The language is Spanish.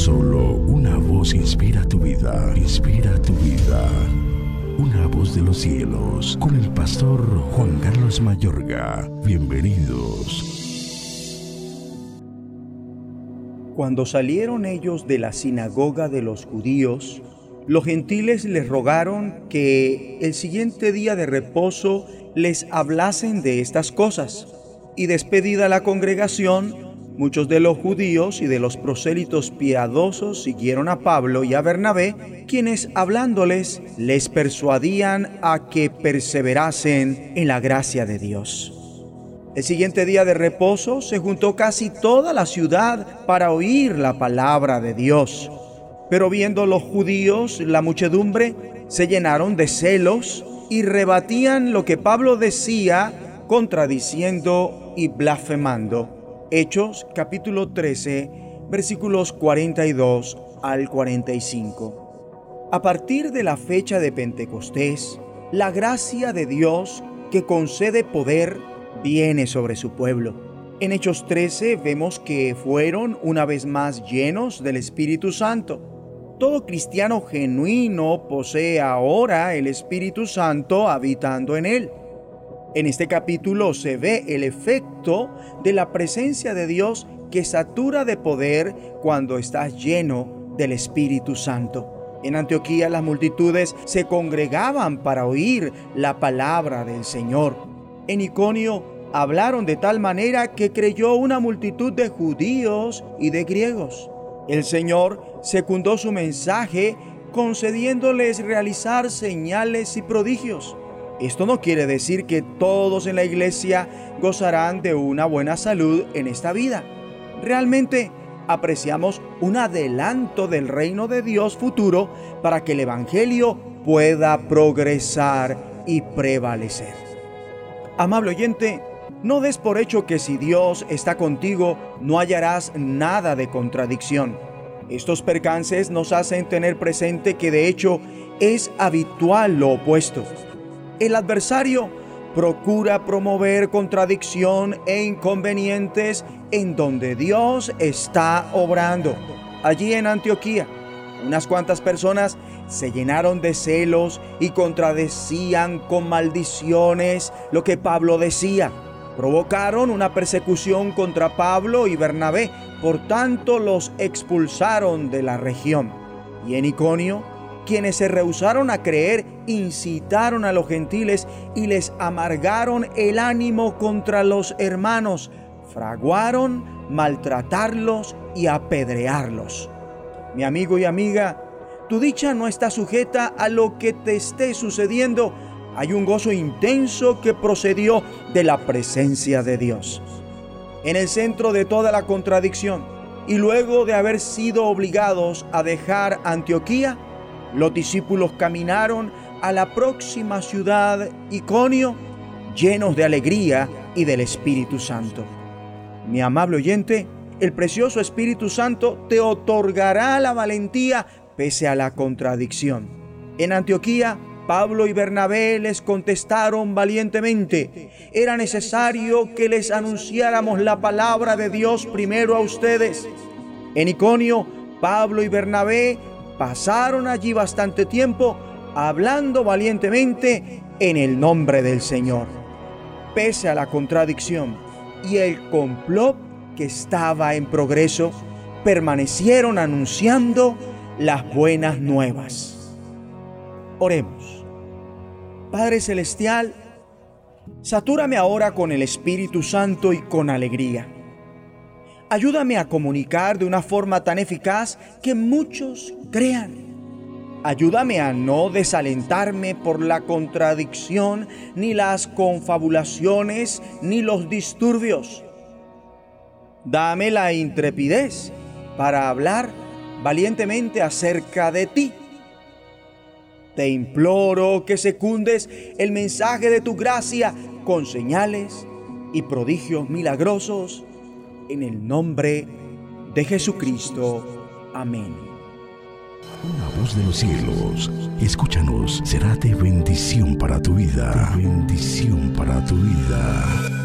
Solo una voz inspira tu vida, inspira tu vida. Una voz de los cielos, con el pastor Juan Carlos Mayorga. Bienvenidos. Cuando salieron ellos de la sinagoga de los judíos, los gentiles les rogaron que el siguiente día de reposo les hablasen de estas cosas. Y despedida la congregación, muchos de los judíos y de los prosélitos piadosos siguieron a Pablo y a Bernabé, quienes hablándoles les persuadían a que perseverasen en la gracia de Dios. El siguiente día de reposo se juntó casi toda la ciudad para oír la palabra de Dios. Pero viendo los judíos la muchedumbre, se llenaron de celos y rebatían lo que Pablo decía, contradiciendo y blasfemando. Hechos capítulo 13, versículos 42 al 45. A partir de la fecha de Pentecostés, la gracia de Dios que concede poder viene sobre su pueblo. En Hechos 13 vemos que fueron una vez más llenos del Espíritu Santo todo cristiano genuino posee ahora el Espíritu Santo habitando en él. En este capítulo se ve el efecto de la presencia de Dios que satura de poder cuando estás lleno del Espíritu Santo. En Antioquía las multitudes se congregaban para oír la palabra del Señor. En Iconio hablaron de tal manera que creyó una multitud de judíos y de griegos. El Señor secundó su mensaje concediéndoles realizar señales y prodigios. Esto no quiere decir que todos en la iglesia gozarán de una buena salud en esta vida. Realmente apreciamos un adelanto del reino de Dios futuro para que el Evangelio pueda progresar y prevalecer. Amable oyente, no des por hecho que si Dios está contigo no hallarás nada de contradicción. Estos percances nos hacen tener presente que de hecho es habitual lo opuesto. El adversario procura promover contradicción e inconvenientes en donde Dios está obrando. Allí en Antioquía, unas cuantas personas se llenaron de celos y contradecían con maldiciones lo que Pablo decía provocaron una persecución contra Pablo y Bernabé, por tanto los expulsaron de la región. Y en Iconio, quienes se rehusaron a creer, incitaron a los gentiles y les amargaron el ánimo contra los hermanos, fraguaron maltratarlos y apedrearlos. Mi amigo y amiga, tu dicha no está sujeta a lo que te esté sucediendo, hay un gozo intenso que procedió de la presencia de Dios. En el centro de toda la contradicción, y luego de haber sido obligados a dejar Antioquía, los discípulos caminaron a la próxima ciudad Iconio llenos de alegría y del Espíritu Santo. Mi amable oyente, el precioso Espíritu Santo te otorgará la valentía pese a la contradicción. En Antioquía Pablo y Bernabé les contestaron valientemente, era necesario que les anunciáramos la palabra de Dios primero a ustedes. En Iconio, Pablo y Bernabé pasaron allí bastante tiempo hablando valientemente en el nombre del Señor. Pese a la contradicción y el complot que estaba en progreso, permanecieron anunciando las buenas nuevas. Oremos. Padre Celestial, satúrame ahora con el Espíritu Santo y con alegría. Ayúdame a comunicar de una forma tan eficaz que muchos crean. Ayúdame a no desalentarme por la contradicción, ni las confabulaciones, ni los disturbios. Dame la intrepidez para hablar valientemente acerca de ti te imploro que secundes el mensaje de tu gracia con señales y prodigios milagrosos en el nombre de Jesucristo. Amén. Una voz de los cielos, escúchanos, será de bendición para tu vida. bendición para tu vida.